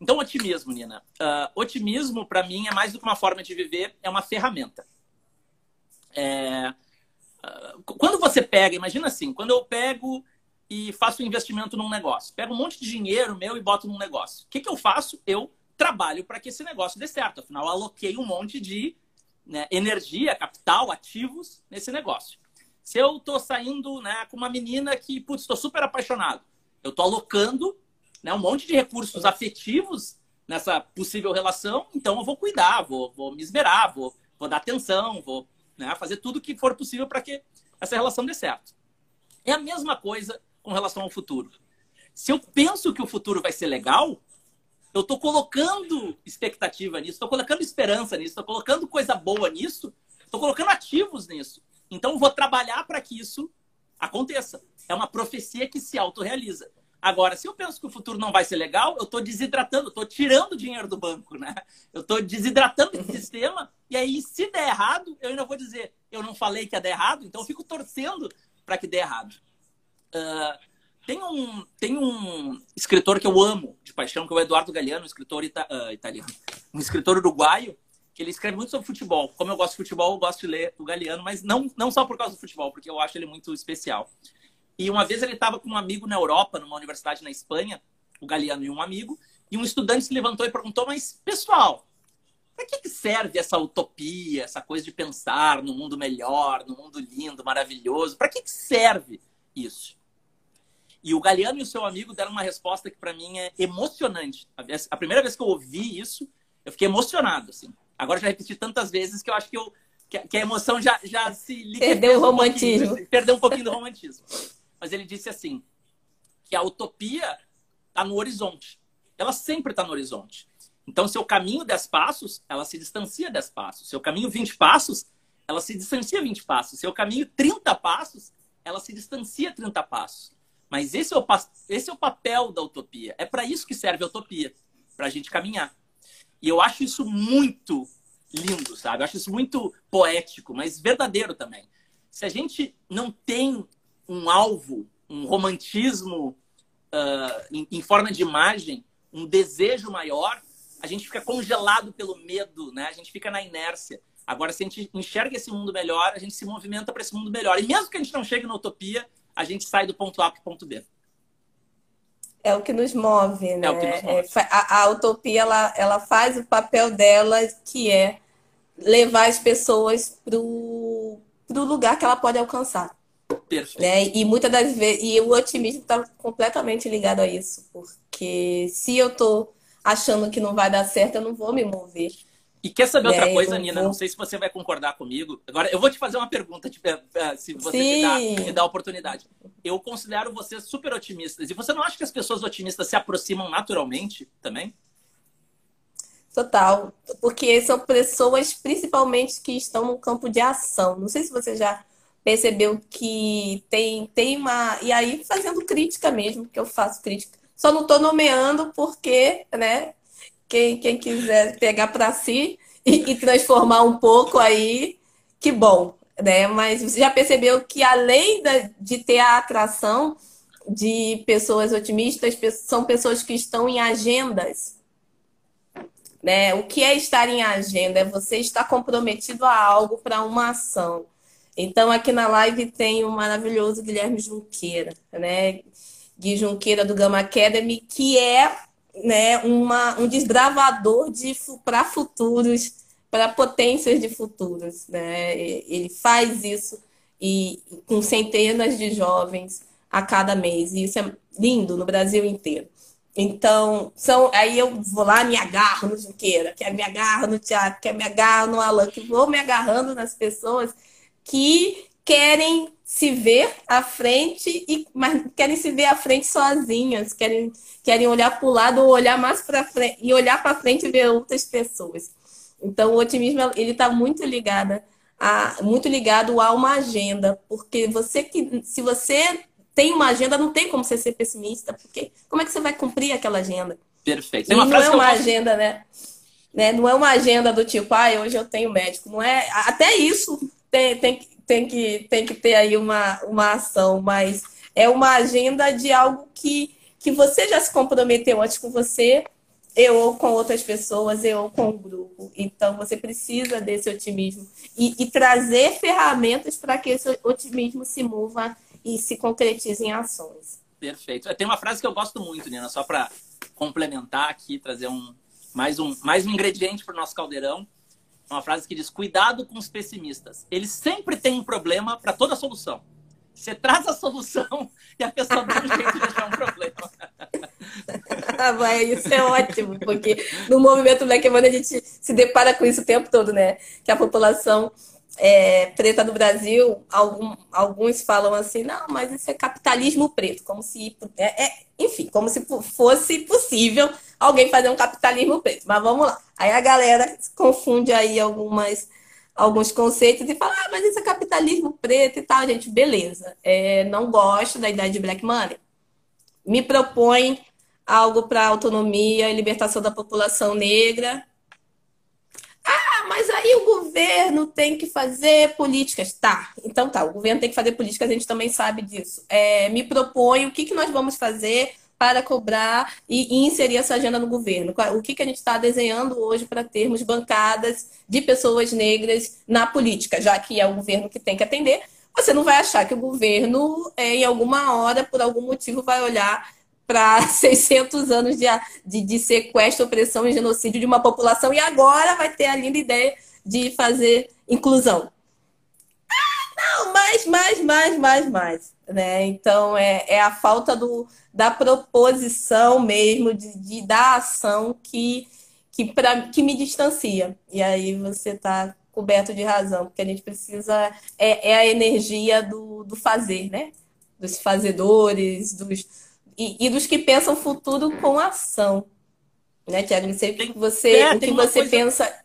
Então, otimismo, Nina. Uh, otimismo, para mim, é mais do que uma forma de viver, é uma ferramenta. É... Uh, quando você pega, imagina assim, quando eu pego e faço um investimento num negócio, pego um monte de dinheiro meu e boto num negócio. O que, que eu faço? Eu trabalho para que esse negócio dê certo. Afinal, aloquei um monte de né, energia, capital, ativos nesse negócio. Se eu estou saindo né, com uma menina que, putz, estou super apaixonado, eu estou alocando né, um monte de recursos afetivos nessa possível relação, então eu vou cuidar, vou, vou me esmerar, vou, vou dar atenção, vou né, fazer tudo que for possível para que essa relação dê certo. É a mesma coisa com relação ao futuro. Se eu penso que o futuro vai ser legal, eu estou colocando expectativa nisso, estou colocando esperança nisso, estou colocando coisa boa nisso, estou colocando ativos nisso. Então, eu vou trabalhar para que isso aconteça. É uma profecia que se autorrealiza. Agora, se eu penso que o futuro não vai ser legal, eu estou desidratando, estou tirando dinheiro do banco, né? Eu estou desidratando o sistema, e aí, se der errado, eu ainda vou dizer, eu não falei que ia dar errado, então eu fico torcendo para que dê errado. Uh, tem um, tem um escritor que eu amo de paixão, que é o Eduardo Galeano, um escritor ita uh, italiano, um escritor uruguaio, que ele escreve muito sobre futebol. Como eu gosto de futebol, eu gosto de ler o Galeano, mas não, não só por causa do futebol, porque eu acho ele muito especial. E uma vez ele estava com um amigo na Europa, numa universidade na Espanha, o Galeano e um amigo, e um estudante se levantou e perguntou: Mas, pessoal, para que serve essa utopia, essa coisa de pensar no mundo melhor, no mundo lindo, maravilhoso? Para que serve isso? E o Galeano e o seu amigo deram uma resposta que para mim é emocionante. A primeira vez que eu ouvi isso, eu fiquei emocionado, assim. Agora já repeti tantas vezes que eu acho que, eu, que a emoção já, já se Perdeu o romantismo. Um perdeu um pouquinho do romantismo. Mas ele disse assim, que a utopia está no horizonte. Ela sempre está no horizonte. Então, seu caminho 10 passos, ela se distancia 10 passos. Seu caminho 20 passos, ela se distancia 20 passos. Seu caminho 30 passos, ela se distancia 30 passos. Mas esse é o, esse é o papel da utopia. É para isso que serve a utopia, para a gente caminhar. E eu acho isso muito lindo, sabe? Eu acho isso muito poético, mas verdadeiro também. Se a gente não tem um alvo, um romantismo uh, em, em, forma de imagem, um desejo maior, a gente fica congelado pelo medo, né? A gente fica na inércia. Agora, se a gente enxerga esse mundo melhor, a gente se movimenta para esse mundo melhor. E mesmo que a gente não chegue na utopia, a gente sai do ponto A para o ponto B. É o que nos move, né? É o que nos move. É, a, a, utopia ela, ela faz o papel dela, que é levar as pessoas para o lugar que ela pode alcançar. Perfeito. Né? E muitas das vezes, e o otimismo está completamente ligado a isso, porque se eu estou achando que não vai dar certo, eu não vou me mover. E quer saber outra é, coisa, Nina? Vou... Não sei se você vai concordar comigo. Agora, eu vou te fazer uma pergunta, tipo, se você me dá, me dá a oportunidade. Eu considero você super otimistas. E você não acha que as pessoas otimistas se aproximam naturalmente também? Total. Porque são pessoas, principalmente, que estão no campo de ação. Não sei se você já percebeu que tem, tem uma. E aí, fazendo crítica mesmo, que eu faço crítica. Só não estou nomeando porque, né? Quem, quem quiser pegar para si e, e, transformar um pouco aí, que bom, né? Mas você já percebeu que além da, de ter a atração de pessoas otimistas, são pessoas que estão em agendas. Né? O que é estar em agenda? É você estar comprometido a algo para uma ação. Então, aqui na live tem o maravilhoso Guilherme Junqueira, né? Gui Junqueira do Gama Academy, que é né, uma, um desbravador de, para futuros, para potências de futuros. Né? Ele faz isso e com centenas de jovens a cada mês. E isso é lindo no Brasil inteiro. Então, são, aí eu vou lá, me agarro no Junqueira, quer me agarro no Tiago, quer me agarro no Alan, que vou me agarrando nas pessoas que querem se ver à frente e mas querem se ver à frente sozinhas, querem querem olhar para o lado ou olhar mais para frente e olhar para frente e ver outras pessoas. Então o otimismo ele está muito ligado a muito ligado a uma agenda, porque você que se você tem uma agenda não tem como você ser pessimista, porque como é que você vai cumprir aquela agenda? Perfeito. Tem uma e não é uma agenda, né? né? Não é uma agenda do tipo, ah, hoje eu tenho médico. Não é. Até isso tem, tem, tem, que, tem que ter aí uma, uma ação, mas é uma agenda de algo que, que você já se comprometeu antes com você eu ou com outras pessoas, eu ou com o grupo. Então, você precisa desse otimismo e, e trazer ferramentas para que esse otimismo se mova e se concretize em ações. Perfeito. Tem uma frase que eu gosto muito, Nina, só para complementar aqui, trazer um mais um, mais um ingrediente para o nosso caldeirão. Uma frase que diz: Cuidado com os pessimistas. Eles sempre têm um problema para toda solução. Você traz a solução e a pessoa dá um jeito de achar um problema. Ah, isso é ótimo, porque no movimento Black Money a gente se depara com isso o tempo todo, né? Que a população é, preta do Brasil, algum, alguns falam assim, não, mas isso é capitalismo preto, como se, é, é, enfim, como se fosse possível alguém fazer um capitalismo preto. Mas vamos lá. Aí a galera confunde aí algumas, alguns conceitos e fala, ah, mas isso é capitalismo preto e tal, gente, beleza. É, não gosto da ideia de black money. Me propõe algo para autonomia e libertação da população negra, ah, mas aí o governo tem que fazer políticas. Tá, então tá, o governo tem que fazer políticas, a gente também sabe disso. É, me propõe o que, que nós vamos fazer para cobrar e, inserir essa agenda no governo. O que, que a gente está desenhando hoje para termos bancadas de pessoas negras na política, já que é o governo que tem que atender. Você não vai achar que o governo, é, em alguma hora, por algum motivo, vai olhar para 600 anos de, de, de, sequestro, opressão e genocídio de uma população e agora vai ter a linda ideia de fazer inclusão. Não, mais, mais, mais, mais, mais. Né? Então, é, é a falta do, da proposição mesmo, de, de da ação que, que, pra, que me distancia. E aí você está coberto de razão, porque a gente precisa. É, é a energia do, do fazer, né? Dos fazedores, dos e, e dos que pensam o futuro com ação. Né, Tiago? Não sei o que você, é, o que você coisa... pensa.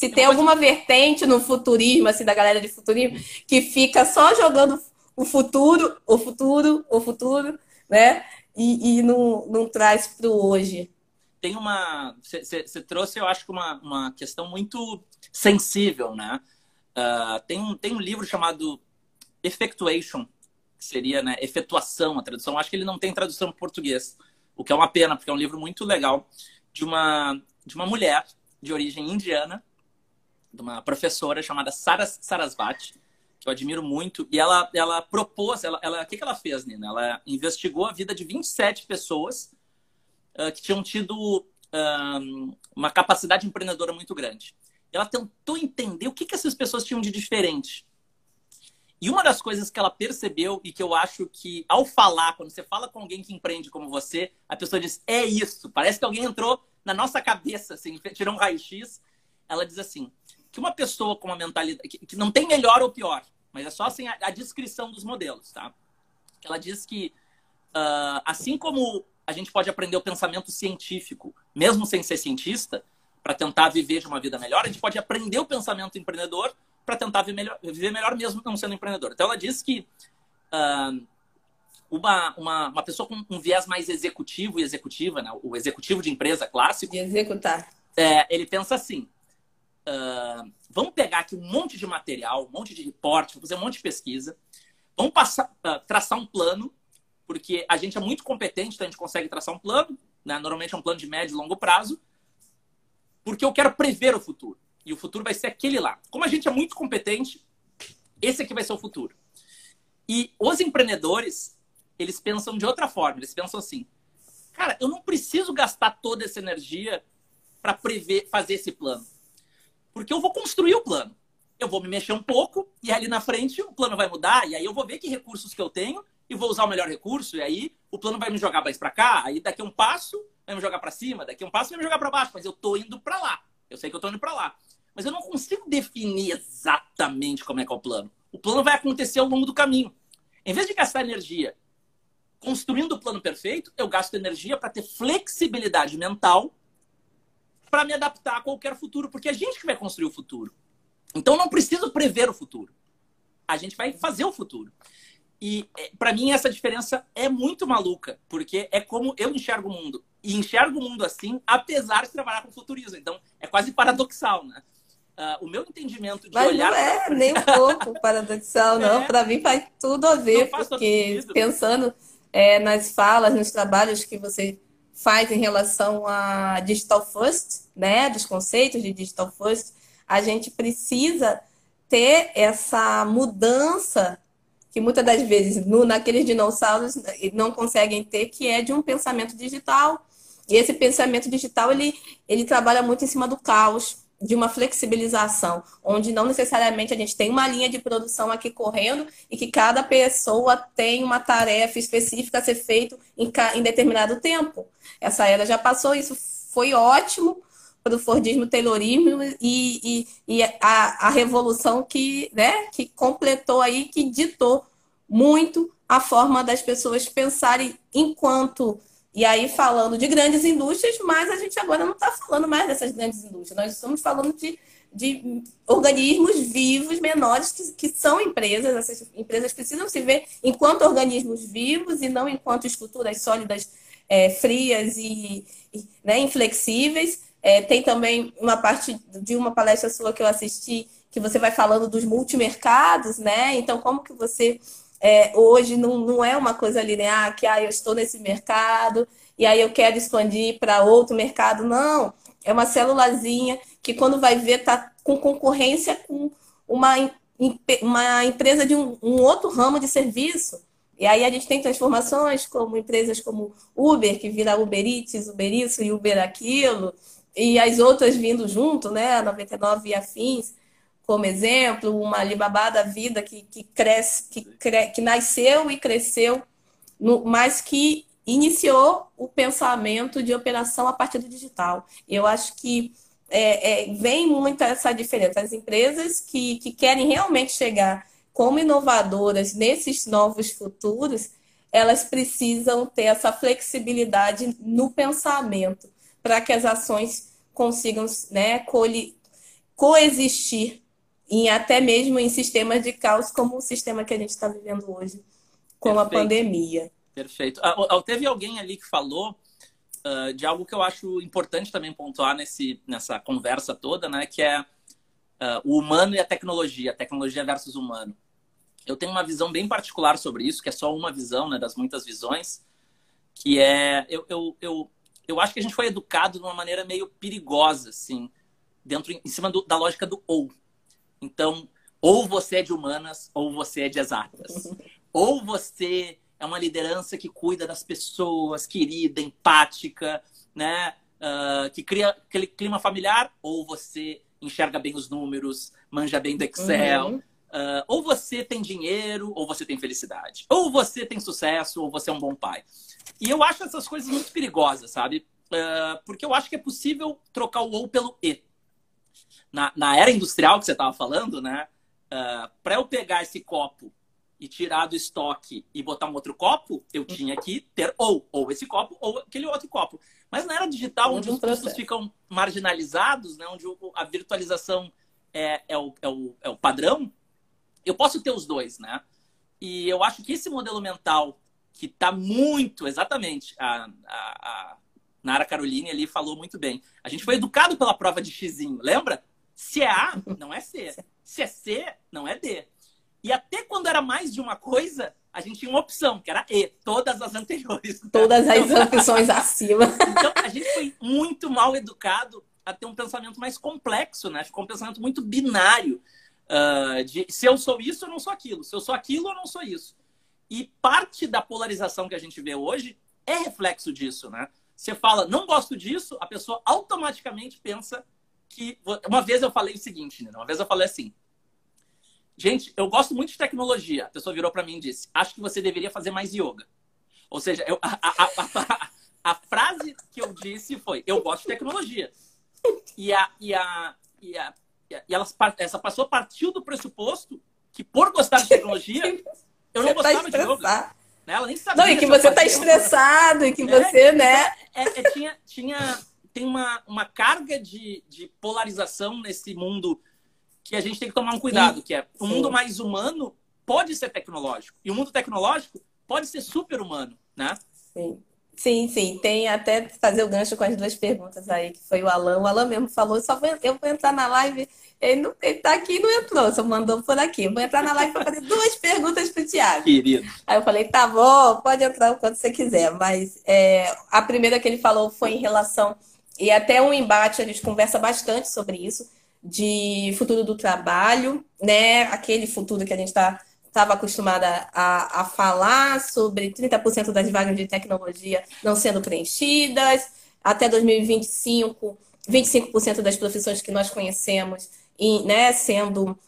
Se tem, tem alguma vertente no futurismo, assim, da galera de futurismo, que fica só jogando o futuro, o futuro, o futuro, né? E, e não, não traz para o hoje. Tem uma. Você trouxe, eu acho que uma, uma questão muito sensível, né? Uh, tem, um, tem um livro chamado Effectuation, que seria né, efetuação, a tradução. Acho que ele não tem tradução em português, o que é uma pena, porque é um livro muito legal de uma, de uma mulher de origem indiana, de uma professora chamada Saras, Sarasvati, que eu admiro muito, e ela, ela propôs, ela, ela, o que, que ela fez, Nina? Ela investigou a vida de 27 pessoas uh, que tinham tido uh, uma capacidade empreendedora muito grande. Ela tentou entender o que, que essas pessoas tinham de diferente e uma das coisas que ela percebeu e que eu acho que, ao falar, quando você fala com alguém que empreende como você, a pessoa diz: é isso. Parece que alguém entrou na nossa cabeça, assim, tirou um raio-x. Ela diz assim: que uma pessoa com uma mentalidade. que, que não tem melhor ou pior, mas é só assim a, a descrição dos modelos, tá? Ela diz que, uh, assim como a gente pode aprender o pensamento científico, mesmo sem ser cientista, para tentar viver de uma vida melhor, a gente pode aprender o pensamento empreendedor para tentar viver melhor, viver melhor mesmo não sendo empreendedor. Então ela diz que uh, uma, uma, uma pessoa com um viés mais executivo e executiva, né? o executivo de empresa clássico. De executar. É, ele pensa assim: uh, vamos pegar aqui um monte de material, um monte de reporte, fazer um monte de pesquisa, vamos passar, uh, traçar um plano, porque a gente é muito competente, então a gente consegue traçar um plano, né? normalmente é um plano de médio e longo prazo, porque eu quero prever o futuro. E o futuro vai ser aquele lá. Como a gente é muito competente, esse aqui vai ser o futuro. E os empreendedores, eles pensam de outra forma. Eles pensam assim: cara, eu não preciso gastar toda essa energia para prever, fazer esse plano. Porque eu vou construir o plano. Eu vou me mexer um pouco e ali na frente o plano vai mudar. E aí eu vou ver que recursos que eu tenho e vou usar o melhor recurso. E aí o plano vai me jogar mais para cá. Aí daqui um passo vai me jogar para cima. Daqui um passo vai me jogar para baixo. Mas eu tô indo para lá. Eu sei que eu tô indo para lá mas eu não consigo definir exatamente como é que é o plano. O plano vai acontecer ao longo do caminho. Em vez de gastar energia construindo o plano perfeito, eu gasto energia para ter flexibilidade mental para me adaptar a qualquer futuro, porque é a gente que vai construir o futuro. Então não preciso prever o futuro. A gente vai fazer o futuro. E é, para mim essa diferença é muito maluca, porque é como eu enxergo o mundo. E enxergo o mundo assim, apesar de trabalhar com futurismo. Então é quase paradoxal, né? uh, o meu entendimento de Mas olhar. Não é pra... nem um pouco paradoxal, não. É. Para mim faz tudo a ver, porque pensando é, nas falas, nos trabalhos que você faz em relação a digital first, né, dos conceitos de digital first, a gente precisa ter essa mudança que muitas das vezes no, naqueles dinossauros não conseguem ter, que é de um pensamento digital. E esse pensamento digital ele, ele trabalha muito em cima do caos, de uma flexibilização, onde não necessariamente a gente tem uma linha de produção aqui correndo e que cada pessoa tem uma tarefa específica a ser feita em, em determinado tempo. Essa era já passou, isso foi ótimo para o Fordismo, Taylorismo e, e, e a, a, revolução que, né, que completou aí, que ditou muito a forma das pessoas pensarem enquanto e aí, falando de grandes indústrias, mas a gente agora não está falando mais dessas grandes indústrias. Nós estamos falando de, de organismos vivos menores que, que são empresas. Essas empresas precisam se ver enquanto organismos vivos e não enquanto estruturas sólidas, é, frias e, e né, inflexíveis. É, tem também uma parte de uma palestra sua que eu assisti que você vai falando dos multimercados, né? Então, como que você é, hoje não, não é uma coisa linear que ah, eu estou nesse mercado e aí eu quero expandir para outro mercado. Não, é uma célulazinha que quando vai ver está com concorrência com uma, uma empresa de um, um outro ramo de serviço. E aí a gente tem transformações como empresas como Uber, que vira Uber Eats, Uber isso e Uber aquilo, e as outras vindo junto, né, a 99 e afins como exemplo, uma Alibaba da vida que, que cresce, que, cre, que nasceu e cresceu, no, mas que iniciou o pensamento de operação a partir do digital. Eu acho que é, é, vem muito essa diferença. As empresas que, que querem realmente chegar como inovadoras nesses novos futuros, elas precisam ter essa flexibilidade no pensamento para que as ações consigam né, coexistir em até mesmo em sistemas de caos como o sistema que a gente está vivendo hoje com Perfeito. a pandemia. Perfeito. Ah, teve alguém ali que falou uh, de algo que eu acho importante também pontuar nesse, nessa conversa toda, né? Que é uh, o humano e a tecnologia, tecnologia versus humano. Eu tenho uma visão bem particular sobre isso, que é só uma visão, né, das muitas visões, que é eu, eu, eu, eu acho que a gente foi educado de uma maneira meio perigosa, assim, dentro em cima do, da lógica do ou. Então, ou você é de humanas ou você é de exatas. ou você é uma liderança que cuida das pessoas, querida, empática, né? Uh, que cria aquele clima familiar, ou você enxerga bem os números, manja bem do Excel. Uhum. Uh, ou você tem dinheiro, ou você tem felicidade. Ou você tem sucesso, ou você é um bom pai. E eu acho essas coisas muito perigosas, sabe? Uh, porque eu acho que é possível trocar o ou pelo e na, na era industrial que você estava falando, né? Uh, ah, para eu pegar esse copo e tirar do estoque e botar um outro copo, eu tinha que ter ou, ou esse copo ou aquele outro copo. Mas na era digital, onde os custos ficam marginalizados, né? onde a virtualização é, é, o, é, o, é o padrão, eu posso ter os dois, né? E eu acho que esse modelo mental que está muito, exatamente, a, a, a Nara Caroline ali falou muito bem. A gente foi educado pela prova de xizinho, lembra? Se é A, não é C. Se é C, não é D. E até quando era mais de uma coisa, a gente tinha uma opção, que era E, todas as anteriores. Todas as então, opções acima. Então, a gente foi muito mal educado a ter um pensamento mais complexo, né? Ficou um pensamento muito binário. Uh, de se eu sou isso, eu não sou aquilo. Se eu sou aquilo, eu não sou isso. E parte da polarização que a gente vê hoje é reflexo disso, né? Você fala, não gosto disso, a pessoa automaticamente pensa que. Uma vez eu falei o seguinte, né? Uma vez eu falei assim. Gente, eu gosto muito de tecnologia. A pessoa virou para mim e disse: Acho que você deveria fazer mais yoga. Ou seja, eu, a, a, a, a, frase que eu disse foi: Eu gosto de tecnologia. E, a, e, a, e, a, e ela, essa pessoa partiu do pressuposto que, por gostar de tecnologia, eu não tá gostava de yoga. Né? Ela nem sabia. Não, e que você está estressado, e que é, você, né? É, é, tinha, tinha, tem uma, uma carga de, de polarização nesse mundo que a gente tem que tomar um cuidado, Sim. que é o mundo mais humano pode ser tecnológico e o mundo tecnológico pode ser super humano, né? Sim. Sim, sim, tem até fazer o gancho com as duas perguntas aí, que foi o Alan. O Alan mesmo falou, só vou, eu vou entrar na live, ele, não, ele tá aqui e não entrou, só mandou por aqui. Eu vou entrar na live para fazer duas perguntas pro Thiago. Querido. Aí eu falei, tá bom, pode entrar o quanto você quiser. Mas é, a primeira que ele falou foi em relação, e até um embate, a gente conversa bastante sobre isso, de futuro do trabalho, né? Aquele futuro que a gente está estava acostumada a, a falar sobre 30% das vagas de tecnologia não sendo preenchidas, até 2025, 25% das profissões que nós conhecemos né, sendo,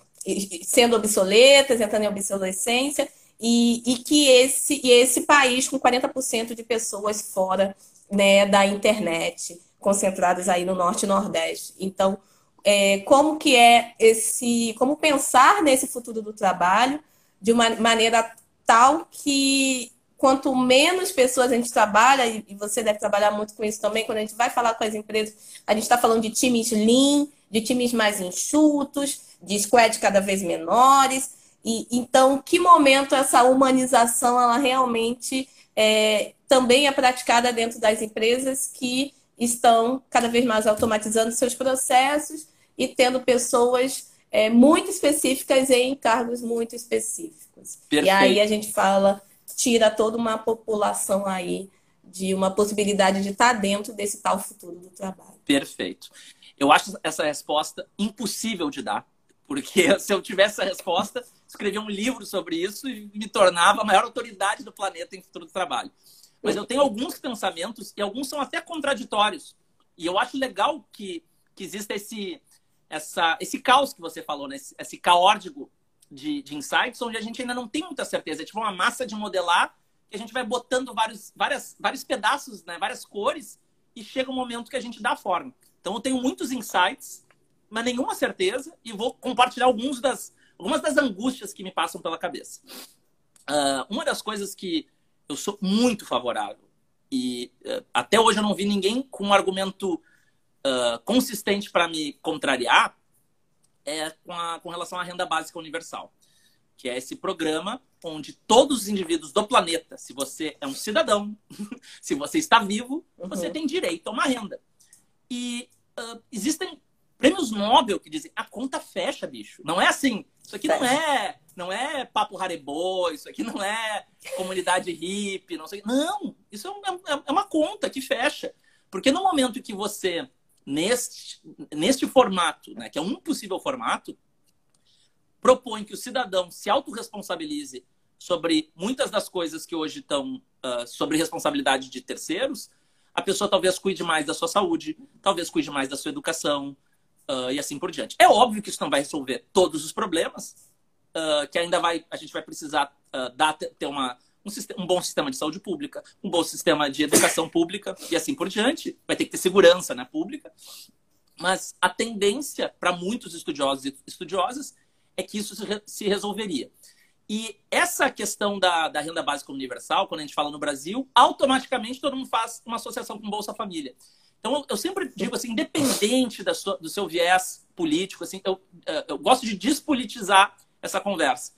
sendo obsoletas, entrando em obsolescência, e, e que esse, e esse país com 40% de pessoas fora né, da internet, concentradas aí no norte e nordeste. Então, é, como que é esse, como pensar nesse futuro do trabalho de uma maneira tal que quanto menos pessoas a gente trabalha, e você deve trabalhar muito com isso também, quando a gente vai falar com as empresas, a gente está falando de times lean, de times mais enxutos, de squads cada vez menores. E então, que momento essa humanização ela realmente é, também é praticada dentro das empresas que estão cada vez mais automatizando seus processos e tendo pessoas é, muito específicas em cargos muito específicos. Perfeito. E aí a gente fala, tira toda uma população aí de uma possibilidade de estar dentro desse tal futuro do trabalho. Perfeito. Eu acho essa resposta impossível de dar, porque se eu tivesse essa resposta, escrevia um livro sobre isso e me tornava a maior autoridade do planeta em futuro do trabalho. Mas eu tenho alguns pensamentos e alguns são até contraditórios. E eu acho legal que, que exista esse, essa, esse caos que você falou, né? esse, esse caórdigo de, de insights, onde a gente ainda não tem muita certeza. É tipo uma massa de modelar que a gente vai botando vários, várias, vários pedaços, né? várias cores, e chega um momento que a gente dá forma. Então eu tenho muitos insights, mas nenhuma certeza, e vou compartilhar alguns das, algumas das angústias que me passam pela cabeça. Uh, uma das coisas que eu sou muito favorável, e uh, até hoje eu não vi ninguém com um argumento uh, consistente para me contrariar é com, a, com relação à renda básica universal, que é esse programa onde todos os indivíduos do planeta, se você é um cidadão, se você está vivo, uhum. você tem direito a uma renda. E uh, existem prêmios Nobel que dizem a conta fecha, bicho. Não é assim. Isso aqui não é, não é papo harebô, isso aqui não é comunidade hippie, não sei. Não, isso é, é, é uma conta que fecha. Porque no momento que você neste, neste formato, né, que é um possível formato, propõe que o cidadão se autorresponsabilize sobre muitas das coisas que hoje estão uh, sobre responsabilidade de terceiros, a pessoa talvez cuide mais da sua saúde, talvez cuide mais da sua educação uh, e assim por diante. É óbvio que isso não vai resolver todos os problemas, uh, que ainda vai, a gente vai precisar dar, ter uma, um, um, bom sistema de saúde pública, um bom sistema de educação pública e assim por diante. Vai ter que ter segurança né, pública. Mas a tendência para muitos estudiosos e estudiosas é que isso se resolveria. E essa questão da, da, renda básica universal, quando a gente fala no Brasil, automaticamente todo mundo faz uma associação com Bolsa Família. Então, eu, eu sempre digo assim, independente sua, do seu viés político, assim, eu, eh, eu gosto de despolitizar essa conversa.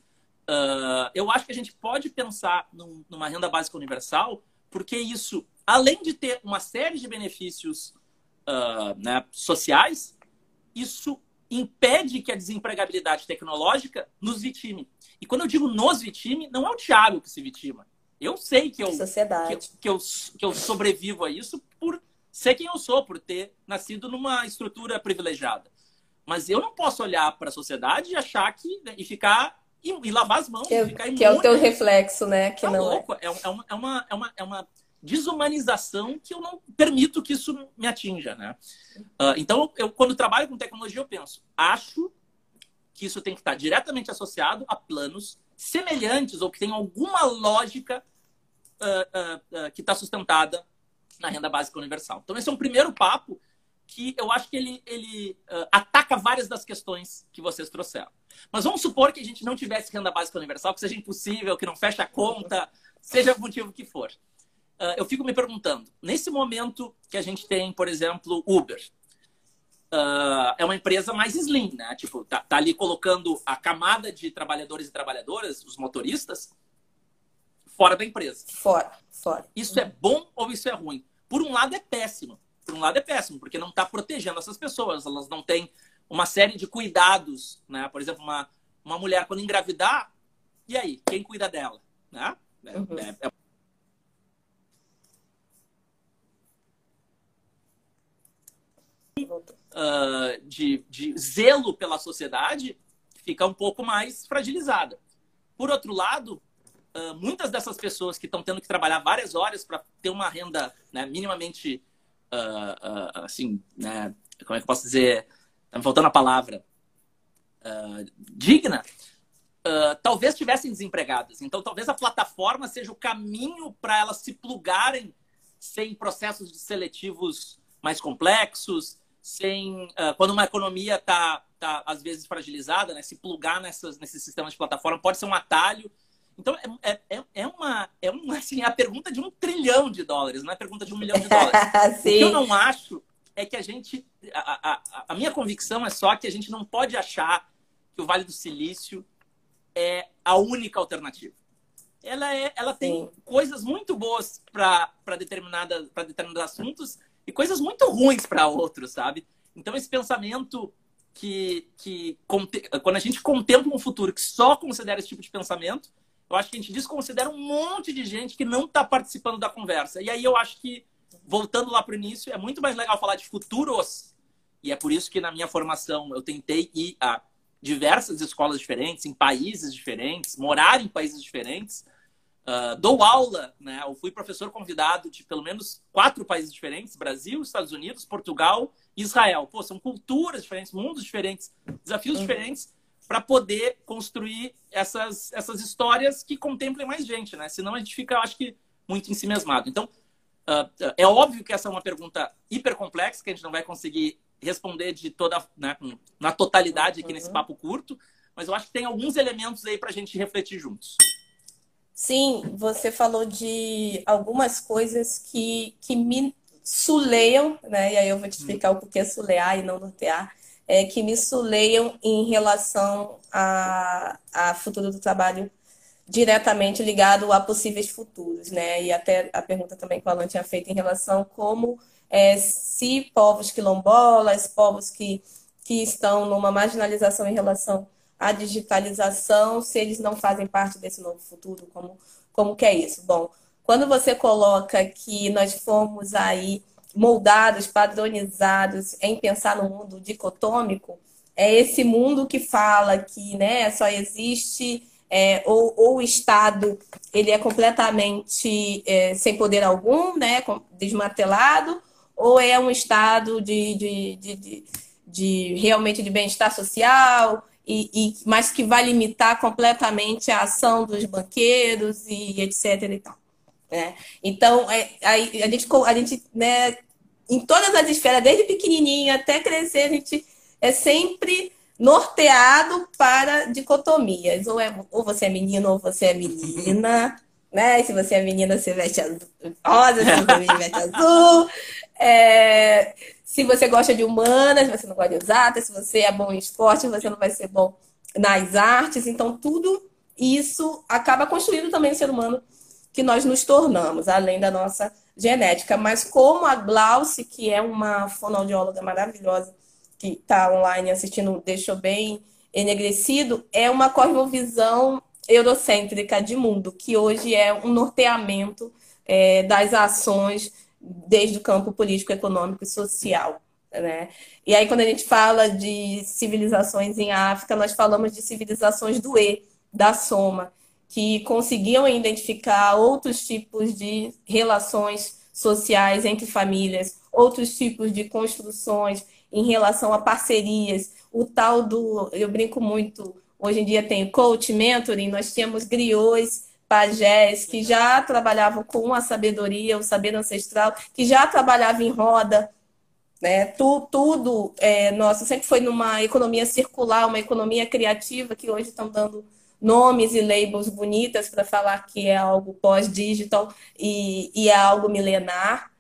Uh, eu acho que a gente pode pensar num, numa renda básica universal, porque isso, além de ter uma série de benefícios uh, né, sociais, isso impede que a desempregabilidade tecnológica nos vitime. E quando eu digo nos vitime, não é o Thiago que se vitima. Eu sei que eu, que, que, eu, que eu sobrevivo a isso por ser quem eu sou, por ter nascido numa estrutura privilegiada. Mas eu não posso olhar para a sociedade e achar que. Né, e ficar e, e lavar as mãos. Que, ficar que é o teu reflexo, né? Que tá não louco. É. É, é, uma, é, uma, é, uma, é uma desumanização que eu não permito que isso me atinja, né? Uh, então, eu, quando trabalho com tecnologia, eu penso, acho que isso tem que estar diretamente associado a planos semelhantes ou que tem alguma lógica uh, uh, que está sustentada na renda básica universal. Então, esse é um primeiro papo que eu acho que ele, ele uh, ataca várias das questões que vocês trouxeram. Mas vamos supor que a gente não tivesse renda básica universal, que seja impossível, que não feche a conta, seja o motivo que for. Uh, eu fico me perguntando, nesse momento que a gente tem, por exemplo, Uber, uh, é uma empresa mais slim, né? Tipo, tá, tá ali colocando a camada de trabalhadores e trabalhadoras, os motoristas, fora da empresa. Fora, fora. Isso é bom ou isso é ruim? Por um lado é péssimo. Por um lado é péssimo, porque não está protegendo essas pessoas. Elas não têm uma série de cuidados, né? Por exemplo, uma, uma mulher quando engravidar, e aí? Quem cuida dela? Né? É, uhum. é, é... Uh, de, de zelo pela sociedade fica um pouco mais fragilizada. Por outro lado, uh, muitas dessas pessoas que estão tendo que trabalhar várias horas para ter uma renda né, minimamente, uh, assim, né, como é que eu posso dizer? Está me faltando a palavra. digna, uh, talvez estivessem desempregadas. Então, talvez a plataforma seja o caminho para elas se plugarem sem processos seletivos mais complexos, sem uh, quando uma economia está tá, às vezes fragilizada, né, se plugar nessas, nesses sistemas de plataforma pode ser um atalho. Então é, é, é, é uma é uma assim a pergunta de um trilhão de dólares, não é a pergunta de um milhão de dólares. o que eu não acho é que a gente a, a, a minha convicção é só que a gente não pode achar que o Vale do Silício é a única alternativa. Ela, é, ela tem Sim. coisas muito boas para determinada, determinados assuntos e coisas muito ruins para outros, sabe? Então, esse pensamento que, que quando a gente contempla um futuro que só considera esse tipo de pensamento, eu acho que a gente desconsidera um monte de gente que não está participando da conversa. E aí eu acho que, voltando lá para o início, é muito mais legal falar de futuros. E é por isso que na minha formação eu tentei ir a diversas escolas diferentes, em países diferentes, morar em países diferentes. Uh, dou aula, né? Eu fui professor convidado de pelo menos quatro países diferentes: Brasil, Estados Unidos, Portugal e Israel. Pô, são culturas diferentes, mundos diferentes, desafios uhum. diferentes para poder construir essas, essas histórias que contemplem mais gente, né? Senão a gente fica, acho que, muito em si mesmado. Então, uh, é óbvio que essa é uma pergunta hiper complexa, que a gente não vai conseguir responder de toda, né, na totalidade aqui uhum. nesse papo curto, mas eu acho que tem alguns elementos aí para a gente refletir juntos. Sim, você falou de algumas coisas que, que me suleiam, né? E aí eu vou te explicar o porquê sulear e não nortear, é, que me suleiam em relação a, a futuro do trabalho diretamente ligado a possíveis futuros, né? E até a pergunta também que o Alan tinha feito em relação como é, se povos quilombolas, povos que, que estão numa marginalização em relação à digitalização, se eles não fazem parte desse novo futuro, como, como que é isso? Bom, quando você coloca que nós fomos aí moldados, padronizados em pensar no mundo dicotômico, é esse mundo que fala que né, só existe é, ou, ou, o Estado ele é completamente é, sem poder algum, né, desmatelado, ou é um estado de, de, de, de, de realmente de bem-estar social, e, e, mas que vai limitar completamente a ação dos banqueiros e etc. E tal. Né? Então, é, a, a gente, a gente né, em todas as esferas, desde pequenininho até crescer, a gente é sempre norteado para dicotomias. Ou, é, ou você é menino ou você é menina. Né? Se você é menina, você veste azul, rosa, se você é veste azul. É, se você gosta de humanas, você não gosta de exatas. Se você é bom em esporte, você não vai ser bom nas artes. Então, tudo isso acaba construindo também o ser humano que nós nos tornamos, além da nossa genética. Mas como a Glauce, que é uma fonoaudióloga maravilhosa, que está online assistindo, deixou bem enegrecido, é uma cosmovisão eurocêntrica de mundo, que hoje é um norteamento é, das ações desde o campo político, econômico e social. Né? E aí, quando a gente fala de civilizações em África, nós falamos de civilizações do E, da soma, que conseguiam identificar outros tipos de relações sociais entre famílias, outros tipos de construções em relação a parcerias. O tal do, eu brinco muito, hoje em dia tem coach, mentoring, nós tínhamos griots pajés que já trabalhavam com a sabedoria, o saber ancestral, que já trabalhavam em roda, né? Tu, tudo, é, nossa, sempre foi numa economia circular, uma economia criativa, que hoje estão dando nomes e labels bonitas para falar que é algo pós-digital e, e é algo milenar,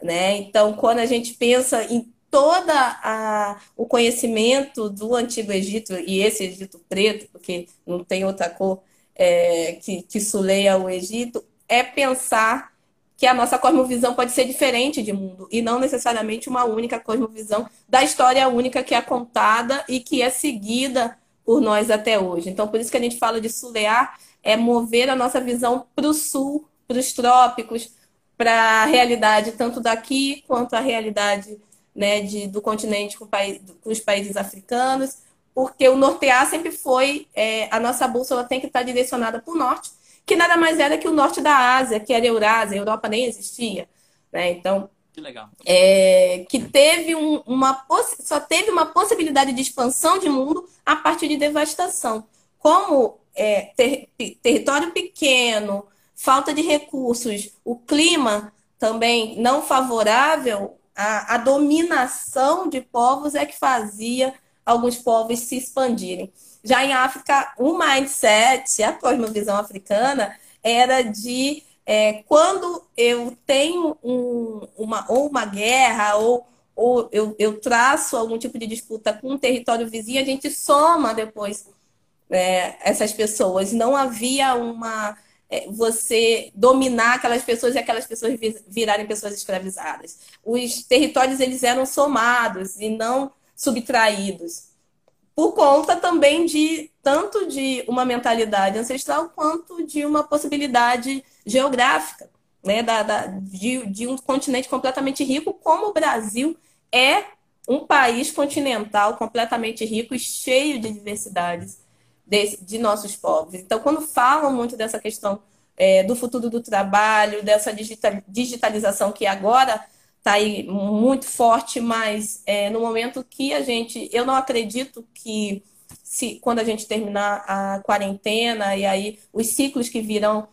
né? Então, quando a gente pensa em toda a, o conhecimento do Antigo Egito, e esse Egito preto, porque não tem outra cor, é, que, que suleia o Egito, é pensar que a nossa cosmovisão pode ser diferente de mundo e não necessariamente uma única cosmovisão da história única que é contada e que é seguida por nós até hoje. Então, por isso que a gente fala de sulear, é mover a nossa visão para o sul, para os trópicos, para a realidade tanto daqui quanto a realidade né, de, do continente com, país, com, os países africanos, porque o nortear sempre foi, é, a nossa bússola tem que estar direcionada para o norte, que nada mais era que o norte da Ásia, que era Eurásia, a Europa nem existia. Né? Então, que legal. É, que teve um, uma só teve uma possibilidade de expansão de mundo a partir de devastação. Como é, ter, território pequeno, falta de recursos, o clima também não favorável, a, a dominação de povos é que fazia alguns povos se expandirem. Já em África, o mindset, a cosmovisão africana, era de é, quando eu tenho um, uma, ou uma guerra, ou, ou eu, eu, traço algum tipo de disputa com um território vizinho, a gente soma depois é, essas pessoas. Não havia uma. É, você dominar aquelas pessoas e aquelas pessoas virarem pessoas escravizadas. Os territórios eles eram somados e não subtraídos por conta também de tanto de uma mentalidade ancestral quanto de uma possibilidade geográfica, né, da, da de, de, um continente completamente rico, como o Brasil é um país continental completamente rico e cheio de diversidades de, de nossos povos. Então, quando falam muito dessa questão é, do futuro do trabalho, dessa digitalização que agora está aí muito forte, mas é, no momento que a gente. Eu não acredito que se quando a gente terminar a quarentena e aí os ciclos que virão,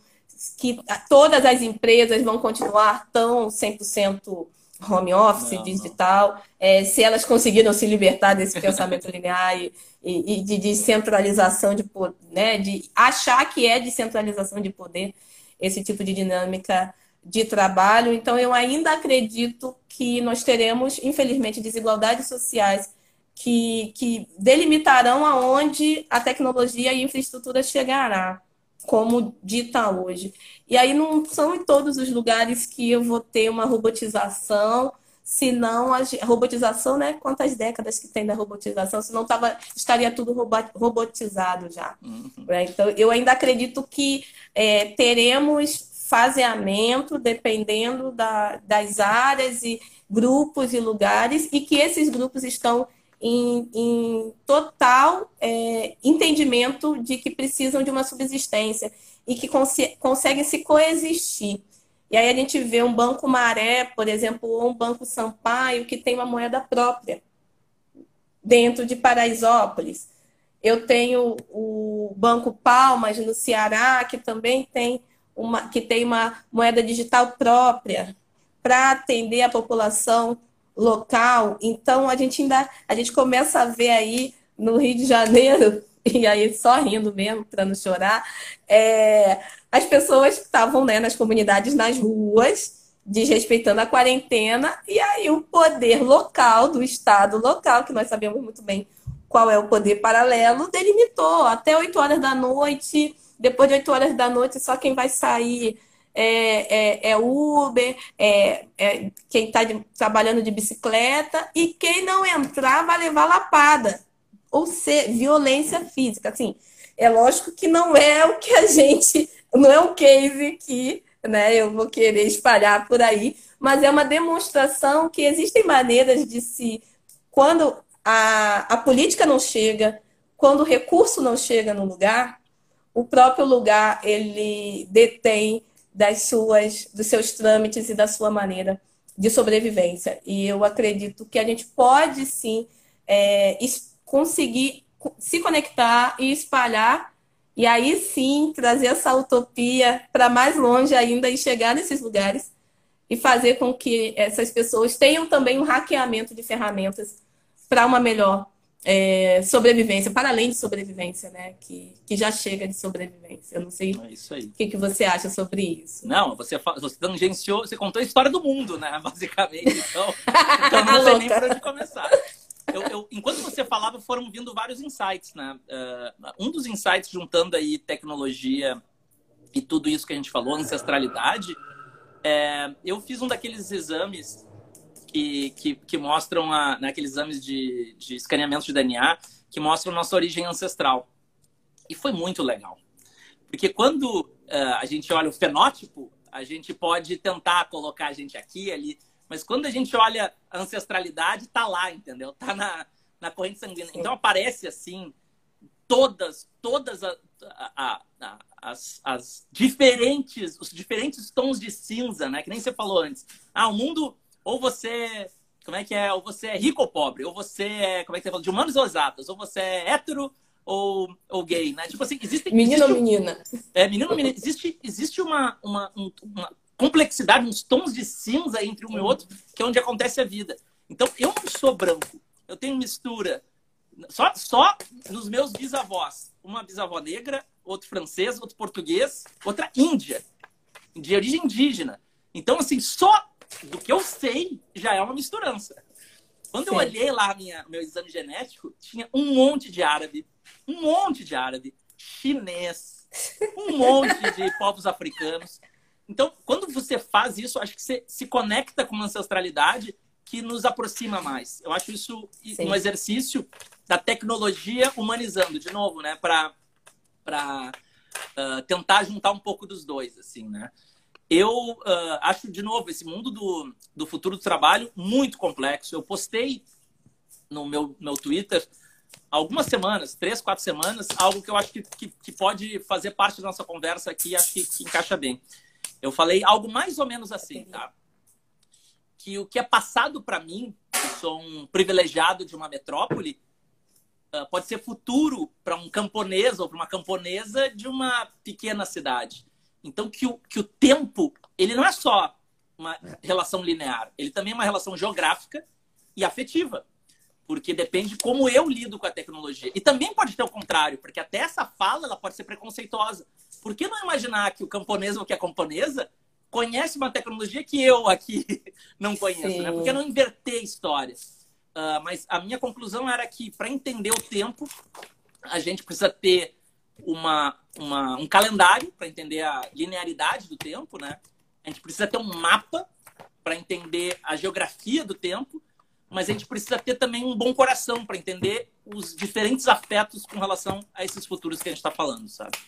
que todas as empresas vão continuar tão 100% home office, não, digital, não. É, se elas conseguiram se libertar desse pensamento linear e, e, e de descentralização de poder, né, de achar que é descentralização de poder, esse tipo de dinâmica de trabalho. Então, eu ainda acredito que nós teremos, infelizmente, desigualdades sociais que, que delimitarão aonde a tecnologia e a infraestrutura chegará, como dita hoje. E aí não são em todos os lugares que eu vou ter uma robotização, senão a robotização, né? Quantas décadas que tem da robotização, senão tava, estaria tudo robotizado já. Uhum. Né? Então, eu ainda acredito que é, teremos faseamento dependendo da, das áreas e grupos e lugares, e que esses grupos estão em, em total é, entendimento de que precisam de uma subsistência e que cons conseguem se coexistir. E aí a gente vê um banco Maré, por exemplo, ou um banco Sampaio, que tem uma moeda própria dentro de Paraisópolis. Eu tenho o Banco Palmas no Ceará, que também tem uma, que tem uma moeda digital própria para atender a população local. Então a gente ainda a gente começa a ver aí no Rio de Janeiro e aí só rindo mesmo para não chorar, é, as pessoas que estavam né, nas comunidades nas ruas desrespeitando a quarentena e aí o poder local do estado local que nós sabemos muito bem qual é o poder paralelo delimitou até 8 horas da noite depois de 8 horas da noite, só quem vai sair é, é, é Uber, é, é quem está trabalhando de bicicleta, e quem não entrar vai levar lapada. Ou seja, violência física. Assim, é lógico que não é o que a gente. Não é um case que né, eu vou querer espalhar por aí, mas é uma demonstração que existem maneiras de se. Quando a, a política não chega, quando o recurso não chega no lugar, o próprio lugar ele detém das suas, dos seus trâmites e da sua maneira de sobrevivência. E eu acredito que a gente pode sim é, conseguir se conectar e espalhar, e aí sim trazer essa utopia para mais longe ainda e chegar nesses lugares e fazer com que essas pessoas tenham também um hackeamento de ferramentas para uma melhor é, sobrevivência, para além de sobrevivência, né? Que, que já chega de sobrevivência. Eu não sei é o que, que você acha sobre isso. Não, você, você tangenciou, você contou a história do mundo, né? Basicamente. Então, então não sei nem por onde começar. eu, eu, enquanto você falava, foram vindo vários insights, né? Uh, um dos insights juntando aí tecnologia e tudo isso que a gente falou, ancestralidade, é, eu fiz um daqueles exames que, que, que mostram, a, naqueles né, exames de, de escaneamento de DNA, que mostram nossa origem ancestral. E foi muito legal. Porque quando uh, a gente olha o fenótipo, a gente pode tentar colocar a gente aqui, ali, mas quando a gente olha a ancestralidade, tá lá, entendeu? Tá na, na corrente sanguínea. Então aparece assim todas, todas a, a, a, as, as diferentes, os diferentes tons de cinza, né? Que nem você falou antes. Ah, o mundo ou você, como é que é? Ou você é rico ou pobre, ou você é, como é que você fala, de humanos ou exatas, ou você é hétero ou, ou gay, né? Tipo assim, existe menino ou menina. É, menino ou menina. Existe, existe uma, uma, uma complexidade, uns tons de cinza entre um e outro, que é onde acontece a vida. Então, eu não sou branco. Eu tenho mistura. Só, só nos meus bisavós. Uma bisavó negra, outro francês, outro português, outra índia, de origem indígena. Então, assim, só do que eu sei já é uma misturança. Quando Sim. eu olhei lá minha, meu exame genético, tinha um monte de árabe, um monte de árabe, chinês, um monte de povos africanos. Então, quando você faz isso, acho que você se conecta com uma ancestralidade que nos aproxima mais. Eu acho isso Sim. um exercício da tecnologia humanizando, de novo, né? Para uh, tentar juntar um pouco dos dois, assim, né? Eu uh, acho, de novo, esse mundo do, do futuro do trabalho muito complexo. Eu postei no meu, meu Twitter algumas semanas, três, quatro semanas, algo que eu acho que, que, que pode fazer parte da nossa conversa aqui acho que, que encaixa bem. Eu falei algo mais ou menos assim, tá? Que o que é passado para mim, que sou um privilegiado de uma metrópole, uh, pode ser futuro para um camponês ou para uma camponesa de uma pequena cidade. Então, que o, que o tempo, ele não é só uma relação linear, ele também é uma relação geográfica e afetiva. Porque depende como eu lido com a tecnologia. E também pode ter o contrário, porque até essa fala ela pode ser preconceituosa. Por que não imaginar que o camponês ou que a camponesa conhece uma tecnologia que eu aqui não conheço? Né? Por que não inverter histórias? Uh, mas a minha conclusão era que para entender o tempo, a gente precisa ter uma, uma, um calendário para entender a linearidade do tempo, né? A gente precisa ter um mapa para entender a geografia do tempo, mas a gente precisa ter também um bom coração para entender os diferentes afetos com relação a esses futuros que a gente está falando, sabe?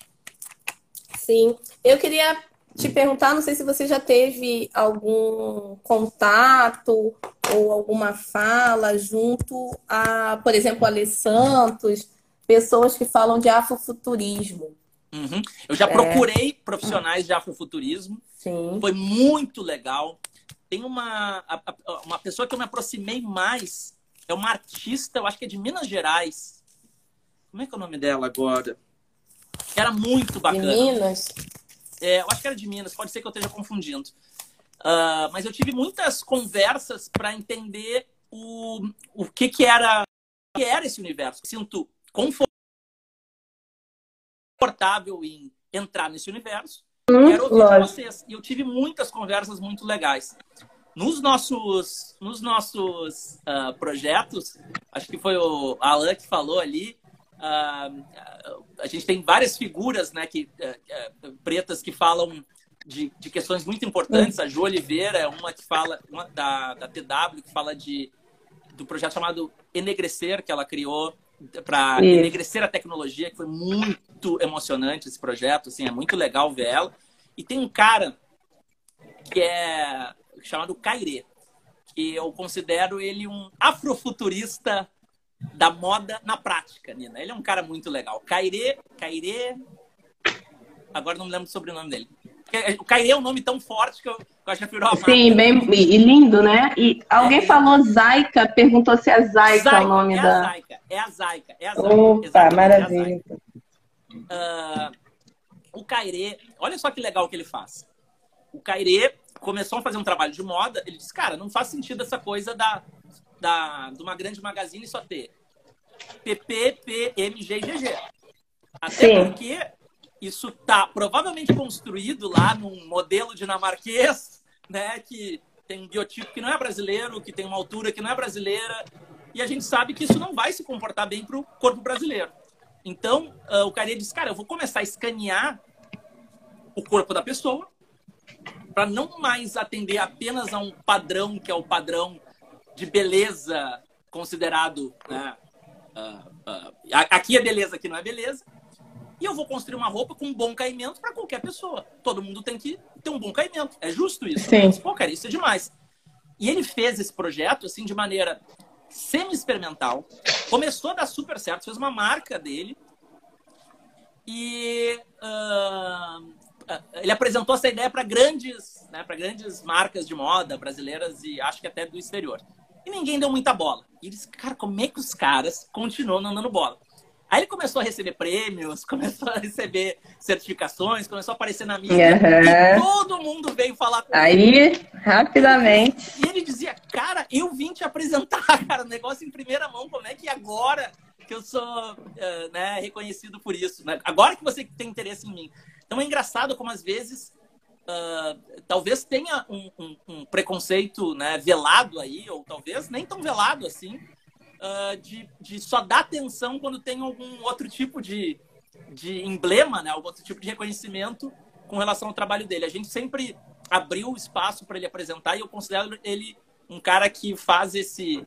Sim. Eu queria te perguntar, não sei se você já teve algum contato ou alguma fala junto a, por exemplo, a Santos, pessoas que falam de afrofuturismo. Uhum. Eu já é. procurei profissionais de afrofuturismo. Sim. Foi muito legal. Tem uma, uma pessoa que eu me aproximei mais, é uma artista, eu acho que é de Minas Gerais. Como é que é o nome dela agora? Era muito bacana. De Minas? É, eu acho que era de Minas, pode ser que eu esteja confundindo. Uh, mas eu tive muitas conversas para entender o, o que, que era o que era esse universo. Sinto confortável em entrar nesse universo. Hum, quero ouvir de vocês. E eu tive muitas conversas muito legais. Nos nossos, nos nossos uh, projetos, acho que foi o Alan que falou ali, uh, a gente tem várias figuras né, que, uh, pretas que falam de, de, questões muito importantes. A Jo Oliveira é uma que fala, uma da, da TW, que fala de, do projeto chamado Enegrecer, que ela criou para enegrecer a tecnologia, que foi muito emocionante esse projeto, assim, é muito legal ver ela. E tem um cara que é chamado Kairê, que eu considero ele um afrofuturista da moda na prática, Nina. Ele é um cara muito legal. Kairê, Kairê, agora não me lembro do sobrenome dele. O Kairê é um nome tão forte que eu, eu acho que virou a Sim, bem e lindo, né? E alguém é, falou Zaika, perguntou se é Zaika, Zaika o nome é da. A Zaika, é a Zaika, é a Zaika. Opa, maravilha. É uh, o Kairê, olha só que legal que ele faz. O Kairê começou a fazer um trabalho de moda, ele disse, cara, não faz sentido essa coisa da, da, de uma grande magazine só ter PP, P, M, G e GG. Até Sim. porque isso está provavelmente construído lá num modelo dinamarquês, né? Que tem um biotipo que não é brasileiro, que tem uma altura que não é brasileira. e a gente sabe que isso não vai se comportar bem para o corpo brasileiro. Então, uh, o cara disse, cara, eu vou começar a escanear o corpo da pessoa para não mais atender apenas a um padrão que é o padrão de beleza considerado, né? Uh, uh, aqui é beleza, aqui não é beleza. E eu vou construir uma roupa com um bom caimento para qualquer pessoa. Todo mundo tem que ter um bom caimento. É justo isso. Sim. Pô, cara, isso é demais. E ele fez esse projeto assim de maneira semi-experimental. Começou a dar super certo, fez uma marca dele. E uh, ele apresentou essa ideia para grandes, né, para grandes marcas de moda brasileiras e acho que até do exterior. E ninguém deu muita bola. E ele disse, cara, como é que os caras continuam não dando bola? Aí ele começou a receber prêmios, começou a receber certificações, começou a aparecer na mídia. Uhum. Todo mundo veio falar com Aí, ele. rapidamente. E ele dizia, cara, eu vim te apresentar, cara, o negócio em primeira mão, como é que agora que eu sou uh, né, reconhecido por isso? Né? Agora que você tem interesse em mim. Então é engraçado como às vezes uh, talvez tenha um, um, um, preconceito né, velado aí, ou talvez nem tão velado assim, uh, de, de só dar atenção quando tem algum outro tipo de, de emblema, né, algum outro tipo de reconhecimento com relação ao trabalho dele. A gente sempre abriu espaço para ele apresentar e eu considero ele um cara que faz esse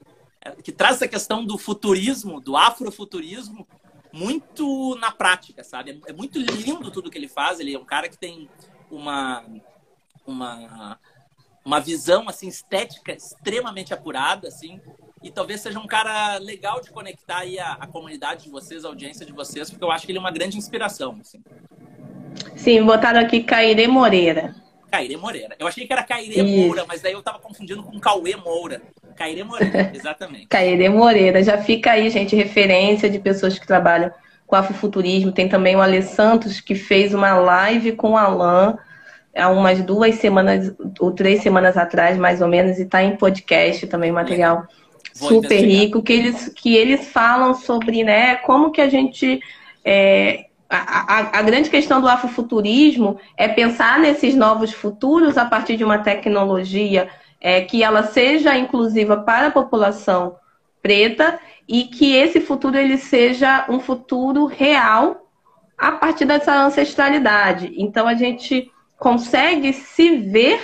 que traz essa questão do futurismo, do afrofuturismo, muito na prática, sabe? É muito lindo tudo que ele faz. Ele é um cara que tem uma uma uma visão assim estética extremamente apurada, assim. E talvez seja um cara legal de conectar aí a, a comunidade de vocês, a audiência de vocês, porque eu acho que ele é uma grande inspiração, assim. Sim, botaram aqui Caire Moreira. Caire Moreira. Eu achei que era Caire Moura, mas daí eu tava confundindo com Cauê Moura. Caire Moreira, exatamente. Caire Moreira. Já fica aí, gente, referência de pessoas que trabalham com afrofuturismo. Tem também o Ale Santos, que fez uma live com o Alan há umas duas semanas ou três semanas atrás, mais ou menos, e está em podcast também, material Vou super rico, que eles, que eles falam sobre né, como que a gente é, a, a, a, grande questão do afrofuturismo é pensar nesses novos futuros a partir de uma tecnologia é, que ela seja inclusiva para a população preta e que esse futuro ele seja um futuro real a partir dessa ancestralidade. Então a gente consegue se ver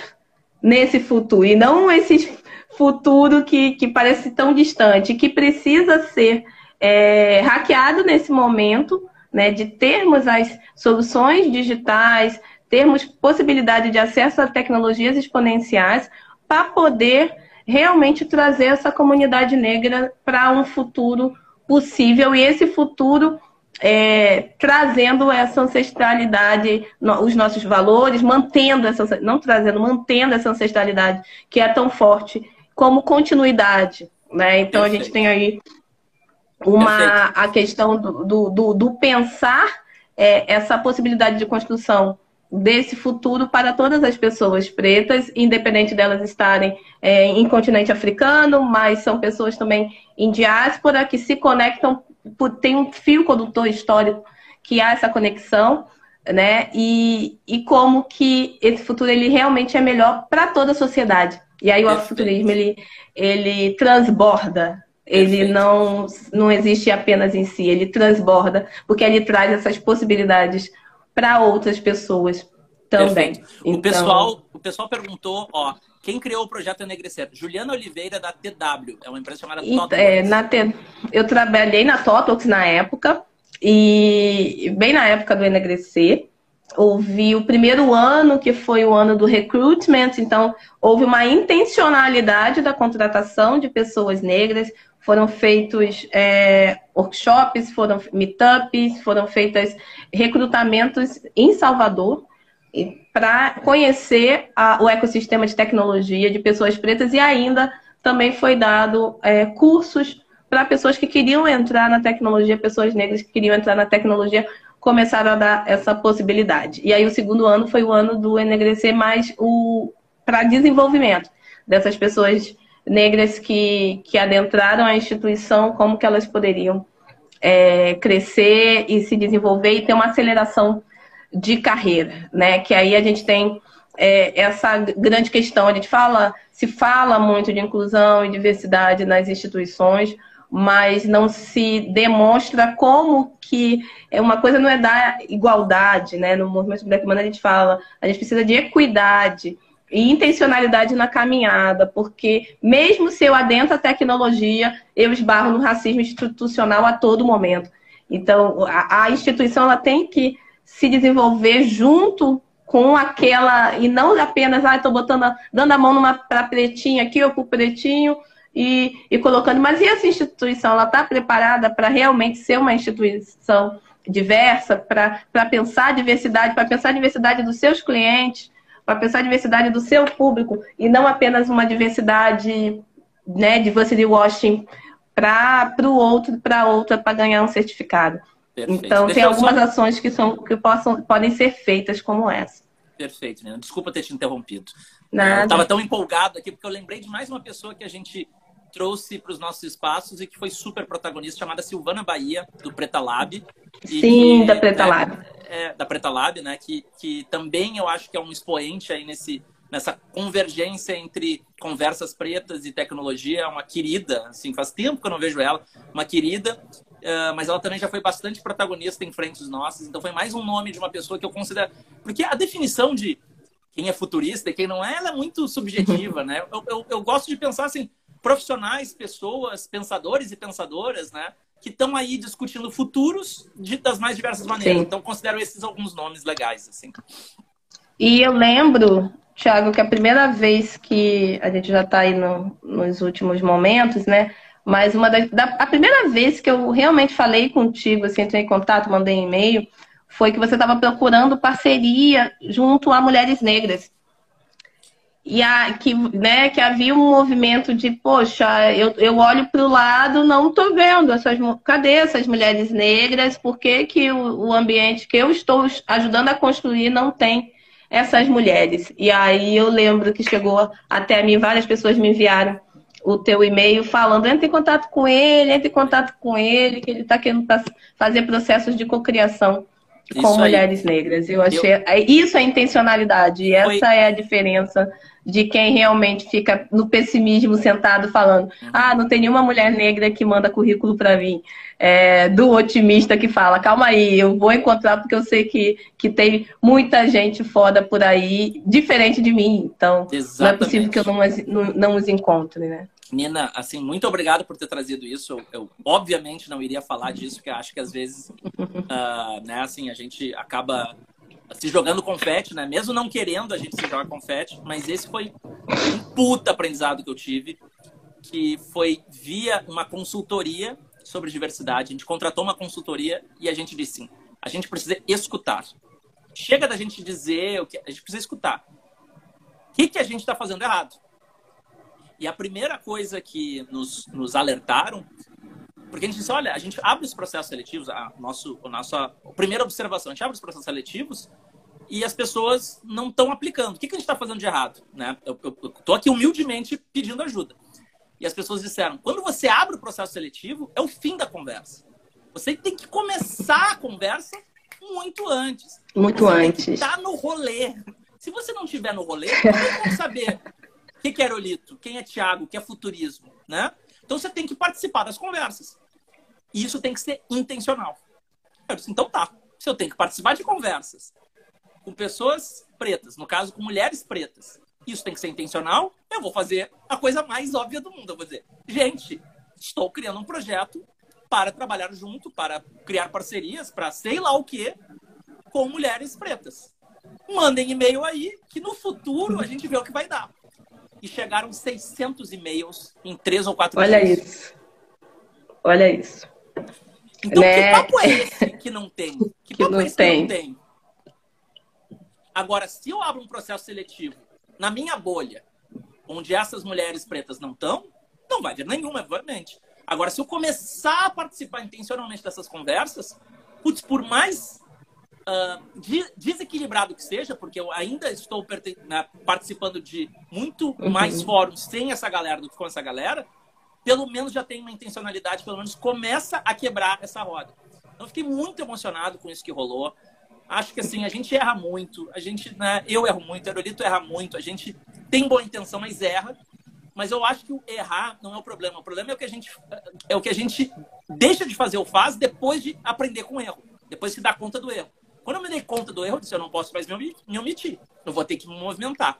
nesse futuro e não esse futuro que, que parece tão distante, que precisa ser é, hackeado nesse momento né, de termos as soluções digitais, termos possibilidade de acesso a tecnologias exponenciais para poder realmente trazer essa comunidade negra para um futuro possível. E esse futuro é, trazendo essa ancestralidade, os nossos valores, mantendo essa, não trazendo, mantendo essa ancestralidade que é tão forte como continuidade. Né? Então Perfeito. a gente tem aí uma a questão do, do, do, do pensar é, essa possibilidade de construção desse futuro para todas as pessoas pretas, independente delas estarem é, em continente africano, mas são pessoas também em diáspora que se conectam, tem um fio condutor histórico que há essa conexão, né? E, e como que esse futuro ele realmente é melhor para toda a sociedade. E aí o afrofuturismo ele, ele transborda ele não, não existe apenas em si, ele transborda, porque ele traz essas possibilidades para outras pessoas também. Então... O, pessoal, o pessoal perguntou, ó, quem criou o projeto Enegrecer? Juliana Oliveira, da TW, é uma empresa chamada Totox. É, na T... Eu trabalhei na Totox na época, e bem na época do Enegrecer houve o primeiro ano, que foi o ano do recruitment, então houve uma intencionalidade da contratação de pessoas negras, foram feitos é, workshops, foram meetups, foram feitos recrutamentos em Salvador para conhecer a, o ecossistema de tecnologia de pessoas pretas e ainda também foi dado é, cursos para pessoas que queriam entrar na tecnologia, pessoas negras que queriam entrar na tecnologia começaram a dar essa possibilidade. E aí o segundo ano foi o ano do enegrecer mais o para desenvolvimento dessas pessoas negras que, que adentraram a instituição, como que elas poderiam é, crescer e se desenvolver e ter uma aceleração de carreira, né? Que aí a gente tem é, essa grande questão, a gente fala, se fala muito de inclusão e diversidade nas instituições, mas não se demonstra como que é uma coisa não é da igualdade, né? No movimento Black Man a gente fala, a gente precisa de equidade e intencionalidade na caminhada, porque mesmo se eu adentro a tecnologia, eu esbarro no racismo institucional a todo momento. Então, a, a instituição ela tem que se desenvolver junto com aquela e não apenas, ah, estou botando, dando a mão para pretinho aqui ou para pretinho e, e colocando. Mas e essa instituição, ela está preparada para realmente ser uma instituição diversa, para pensar a diversidade, para pensar a diversidade dos seus clientes, para pensar a diversidade do seu público e não apenas uma diversidade né, diversity washing para o outro, para outra, para ganhar um certificado. Perfeito. Então, Deixa tem algumas só... ações que, são, que possam, podem ser feitas como essa. Perfeito, Nina. Desculpa ter te interrompido. Nada. Eu estava tão empolgado aqui porque eu lembrei de mais uma pessoa que a gente trouxe para os nossos espaços e que foi super protagonista, chamada Silvana Bahia, do Preta Lab. Sim, que, da Preta né, Lab. É, da Preta Lab, né? Que, que também eu acho que é um expoente aí nesse, nessa convergência entre conversas pretas e tecnologia. É uma querida, assim, faz tempo que eu não vejo ela, uma querida. Uh, mas ela também já foi bastante protagonista em frentes nossas, então foi mais um nome de uma pessoa que eu considero. Porque a definição de quem é futurista e quem não é, ela é muito subjetiva, né? Eu, eu, eu gosto de pensar assim, profissionais, pessoas, pensadores e pensadoras, né? Que estão aí discutindo futuros de, das mais diversas maneiras. Sim. Então, considero esses alguns nomes legais, assim. E eu lembro, Thiago, que a primeira vez que a gente já está aí no, nos últimos momentos, né? Mas uma da, da, a primeira vez que eu realmente falei contigo, assim, entrei em contato, mandei um e-mail, foi que você estava procurando parceria junto a mulheres negras e a, que, né, que havia um movimento de, poxa, eu, eu olho para o lado, não estou vendo essas, cadê essas mulheres negras? Por que, que o, o, ambiente que eu estou ajudando a construir não tem essas mulheres? E aí eu lembro que chegou até mim, várias pessoas me enviaram o teu e-mail falando, entre em contato com ele, entre em contato com ele, que ele está querendo fazer processos de cocriação com isso mulheres aí. negras. Eu achei. Eu... É, isso é intencionalidade. E Foi... essa é a diferença de quem realmente fica no pessimismo sentado falando: ah, não tem nenhuma mulher negra que manda currículo para mim. É, do otimista que fala: calma aí, eu vou encontrar porque eu sei que, que tem muita gente foda por aí, diferente de mim. Então, Exatamente. não é possível que eu não, não, não os encontre, né? Nina, assim, muito obrigado por ter trazido isso. Eu, eu obviamente não iria falar disso, porque acho que às vezes, uh, né, assim, a gente acaba se jogando confete, né? Mesmo não querendo, a gente se joga confete. Mas esse foi um puta aprendizado que eu tive, que foi via uma consultoria sobre diversidade. A gente contratou uma consultoria e a gente disse sim, a gente precisa escutar. Chega da gente dizer o que a gente precisa escutar. O que, que a gente está fazendo errado? E a primeira coisa que nos, nos alertaram, porque a gente disse, olha, a gente abre os processos seletivos, a, nosso, a nossa a primeira observação, a gente abre os processos seletivos e as pessoas não estão aplicando. O que, que a gente está fazendo de errado? Né? Eu estou aqui humildemente pedindo ajuda. E as pessoas disseram, quando você abre o processo seletivo, é o fim da conversa. Você tem que começar a conversa muito antes. Muito você antes. Está no rolê. Se você não estiver no rolê, como vão saber que, que é aerolito? Quem é Tiago? O que é futurismo? Né? Então você tem que participar das conversas. E isso tem que ser intencional. Eu disse, então tá. Se eu tenho que participar de conversas com pessoas pretas, no caso com mulheres pretas, isso tem que ser intencional, eu vou fazer a coisa mais óbvia do mundo. Eu vou dizer, gente, estou criando um projeto para trabalhar junto, para criar parcerias, para sei lá o que, com mulheres pretas. Mandem e-mail aí, que no futuro a gente vê o que vai dar e chegaram 600 e-mails em três ou quatro Olha dias. isso. Olha isso. Então, né? que papo é esse que não tem? Que, que papo não é esse tem. que não tem? Agora, se eu abro um processo seletivo na minha bolha, onde essas mulheres pretas não estão, não vai vir nenhuma, obviamente. Agora, se eu começar a participar intencionalmente dessas conversas, putz, por mais uh, desequilibrado que seja, porque eu ainda estou né, participando de muito uhum. mais fóruns sem essa galera do que com essa galera, pelo menos já tem uma intencionalidade, pelo menos começa a quebrar essa roda. Então, fiquei muito emocionado com isso que rolou. Acho que assim, a gente erra muito, a gente, né, eu erro muito, o Aerolito erra muito, a gente tem boa intenção, mas erra. mas eu acho que o errar não é o problema. O problema é o que a gente é o que a gente deixa de fazer ou faz depois de aprender com o erro, depois de dar conta do erro. Quando eu me dei conta do erro, eu disse, eu não posso mais me omitir, eu vou ter que me movimentar.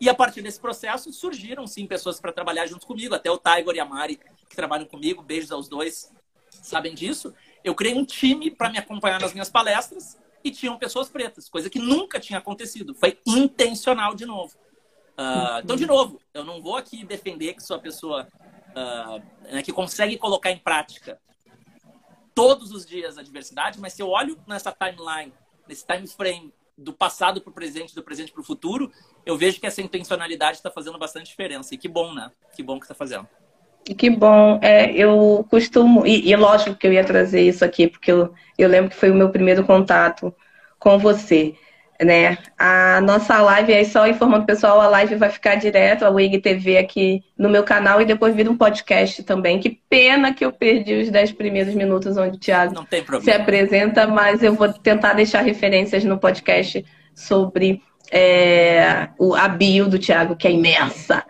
E a partir desse processo surgiram sim pessoas para trabalhar junto comigo, até o Tiger e a Mari que trabalham comigo, beijos aos dois, sabem disso. Eu criei um time para me acompanhar nas minhas palestras e tinham pessoas pretas, coisa que nunca tinha acontecido. Foi intencional de novo. Uh, então, de novo, eu não vou aqui defender que sou a pessoa uh, né, que consegue colocar em prática todos os dias a diversidade, mas se eu olho nessa timeline, nesse time frame do passado para o presente, do presente para o futuro, eu vejo que essa intencionalidade está fazendo bastante diferença. E que bom, né? Que bom que está fazendo. Que bom. É, eu costumo, e, e, lógico que eu ia trazer isso aqui, porque eu, eu lembro que foi o meu primeiro contato com você. Né? A nossa live, aí só informando o pessoal, a live vai ficar direto, a WIG TV aqui no meu canal e depois vira um podcast também. Que pena que eu perdi os 10 primeiros minutos onde o Thiago se apresenta, mas eu vou tentar deixar referências no podcast sobre é, o, a bio do Tiago, que é imensa.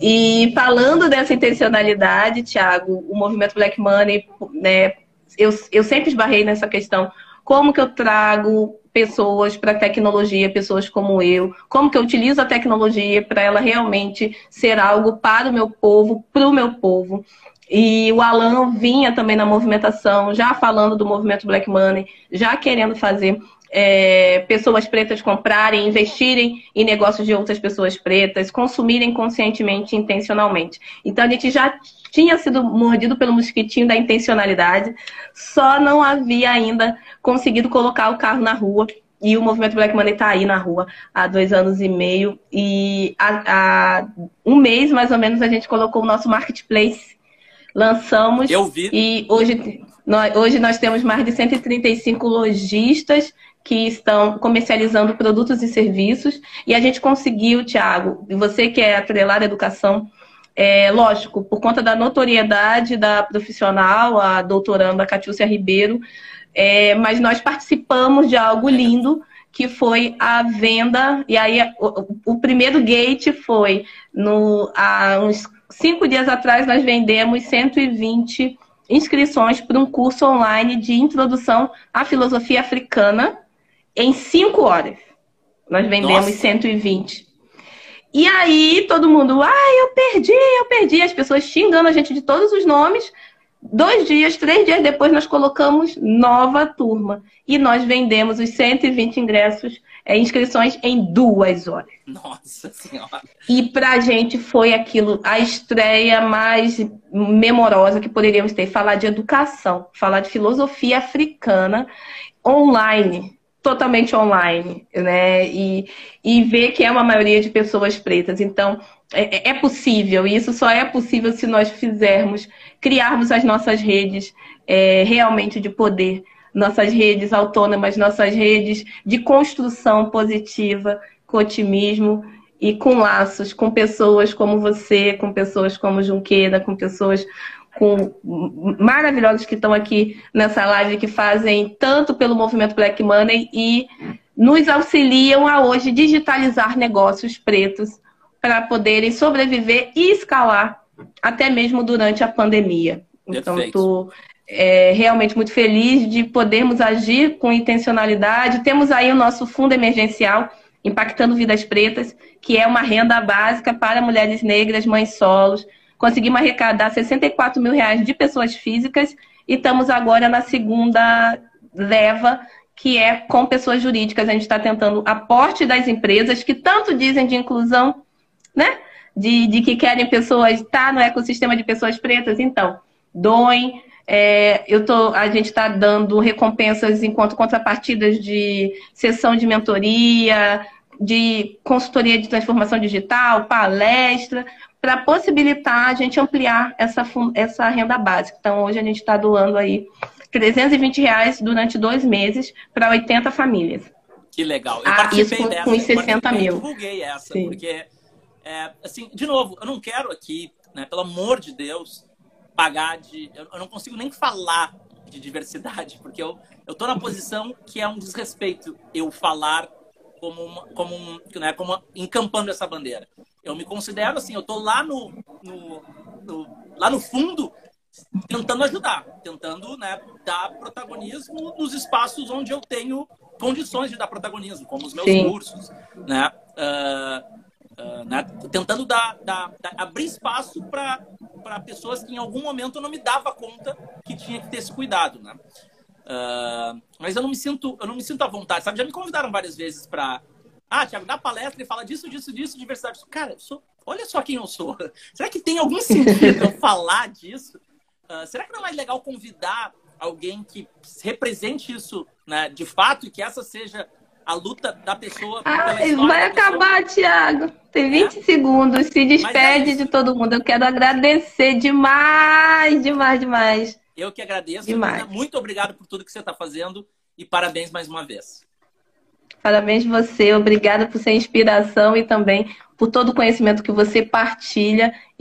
E falando dessa intencionalidade, Tiago, o movimento Black Money, né, eu, eu sempre esbarrei nessa questão. Como que eu trago pessoas para a tecnologia, pessoas como eu? Como que eu utilizo a tecnologia para ela realmente ser algo para o meu povo, para o meu povo? E o Alan vinha também na movimentação, já falando do movimento Black Money, já querendo fazer é, pessoas pretas comprarem, investirem em negócios de outras pessoas pretas, consumirem conscientemente intencionalmente. Então a gente já tinha sido mordido pelo mosquitinho da intencionalidade, só não havia ainda conseguido colocar o carro na rua. E o movimento Black Money está aí na rua há dois anos e meio. E há, há um mês, mais ou menos, a gente colocou o nosso marketplace. Lançamos. Eu vi. E hoje nós, hoje nós temos mais de 135 lojistas que estão comercializando produtos e serviços. E a gente conseguiu, Tiago, você que é atrelado à educação, é, lógico, por conta da notoriedade da profissional, a doutoranda Catiúcia Ribeiro, é, mas nós participamos de algo lindo, que foi a venda, e aí o, o primeiro gate foi, no, há uns cinco dias atrás, nós vendemos 120 inscrições para um curso online de introdução à filosofia africana, em cinco horas. Nós vendemos Nossa. 120. E aí todo mundo, ai, eu perdi, eu perdi. As pessoas xingando a gente de todos os nomes. Dois dias, três dias depois, nós colocamos nova turma. E nós vendemos os 120 ingressos, é, inscrições em duas horas. Nossa Senhora! E pra gente foi aquilo, a estreia mais memorosa que poderíamos ter. Falar de educação, falar de filosofia africana online totalmente online, né? E, e ver que é uma maioria de pessoas pretas. Então, é, é, possível, e isso só é possível se nós fizermos, criarmos as nossas redes é, realmente de poder, nossas redes autônomas, nossas redes de construção positiva, com otimismo e com laços, com pessoas como você, com pessoas como Junqueira, com pessoas com maravilhosos que estão aqui nessa live, que fazem tanto pelo movimento Black Money e nos auxiliam a hoje digitalizar negócios pretos para poderem sobreviver e escalar até mesmo durante a pandemia. Então, estou é, realmente muito feliz de podermos agir com intencionalidade. Temos aí o nosso fundo emergencial Impactando Vidas Pretas, que é uma renda básica para mulheres negras, mães solos, Conseguimos arrecadar 64 mil reais de pessoas físicas e estamos agora na segunda leva, que é com pessoas jurídicas. A gente está tentando aporte das empresas que tanto dizem de inclusão, né? De, de que querem pessoas estar tá no ecossistema de pessoas pretas. Então, doem. É, eu tô, a gente está dando recompensas enquanto contrapartidas de sessão de mentoria, de consultoria de transformação digital, palestra, para possibilitar a gente ampliar essa, essa renda básica. Então, hoje a gente está doando aí 320 reais durante dois meses para 80 famílias. Que legal. Eu ah, isso com, dessa. com 60 mil. Eu divulguei essa, Sim. porque, é, assim, de novo, eu não quero aqui, né, pelo amor de Deus, pagar de. Eu não consigo nem falar de diversidade, porque eu, eu tô na posição que é um desrespeito eu falar como, uma, como, um, né, como encampando essa bandeira. Eu me considero assim, eu tô lá no, no, no lá no fundo tentando ajudar, tentando né, dar protagonismo nos espaços onde eu tenho condições de dar protagonismo, como os meus Sim. cursos, né? Uh, uh, né? Tentando dar, dar, dar abrir espaço para pessoas que em algum momento eu não me dava conta que tinha que ter esse cuidado, né? Uh, mas eu não me sinto, eu não me sinto à vontade, sabe? Já me convidaram várias vezes para ah, Tiago, dá palestra e fala disso, disso, disso, diversidade. Cara, eu sou, olha só quem eu sou. Será que tem algum sentido eu falar disso? Uh, será que não é mais legal convidar alguém que represente isso né, de fato e que essa seja a luta da pessoa? Ai, vai acabar, Tiago. Tem 20 é? segundos. Se despede é de todo mundo. Eu quero agradecer demais, demais, demais. Eu que agradeço. Demais. Muito obrigado por tudo que você está fazendo e parabéns mais uma vez. Parabéns você, obrigada por ser inspiração e também por todo o conhecimento que você partilha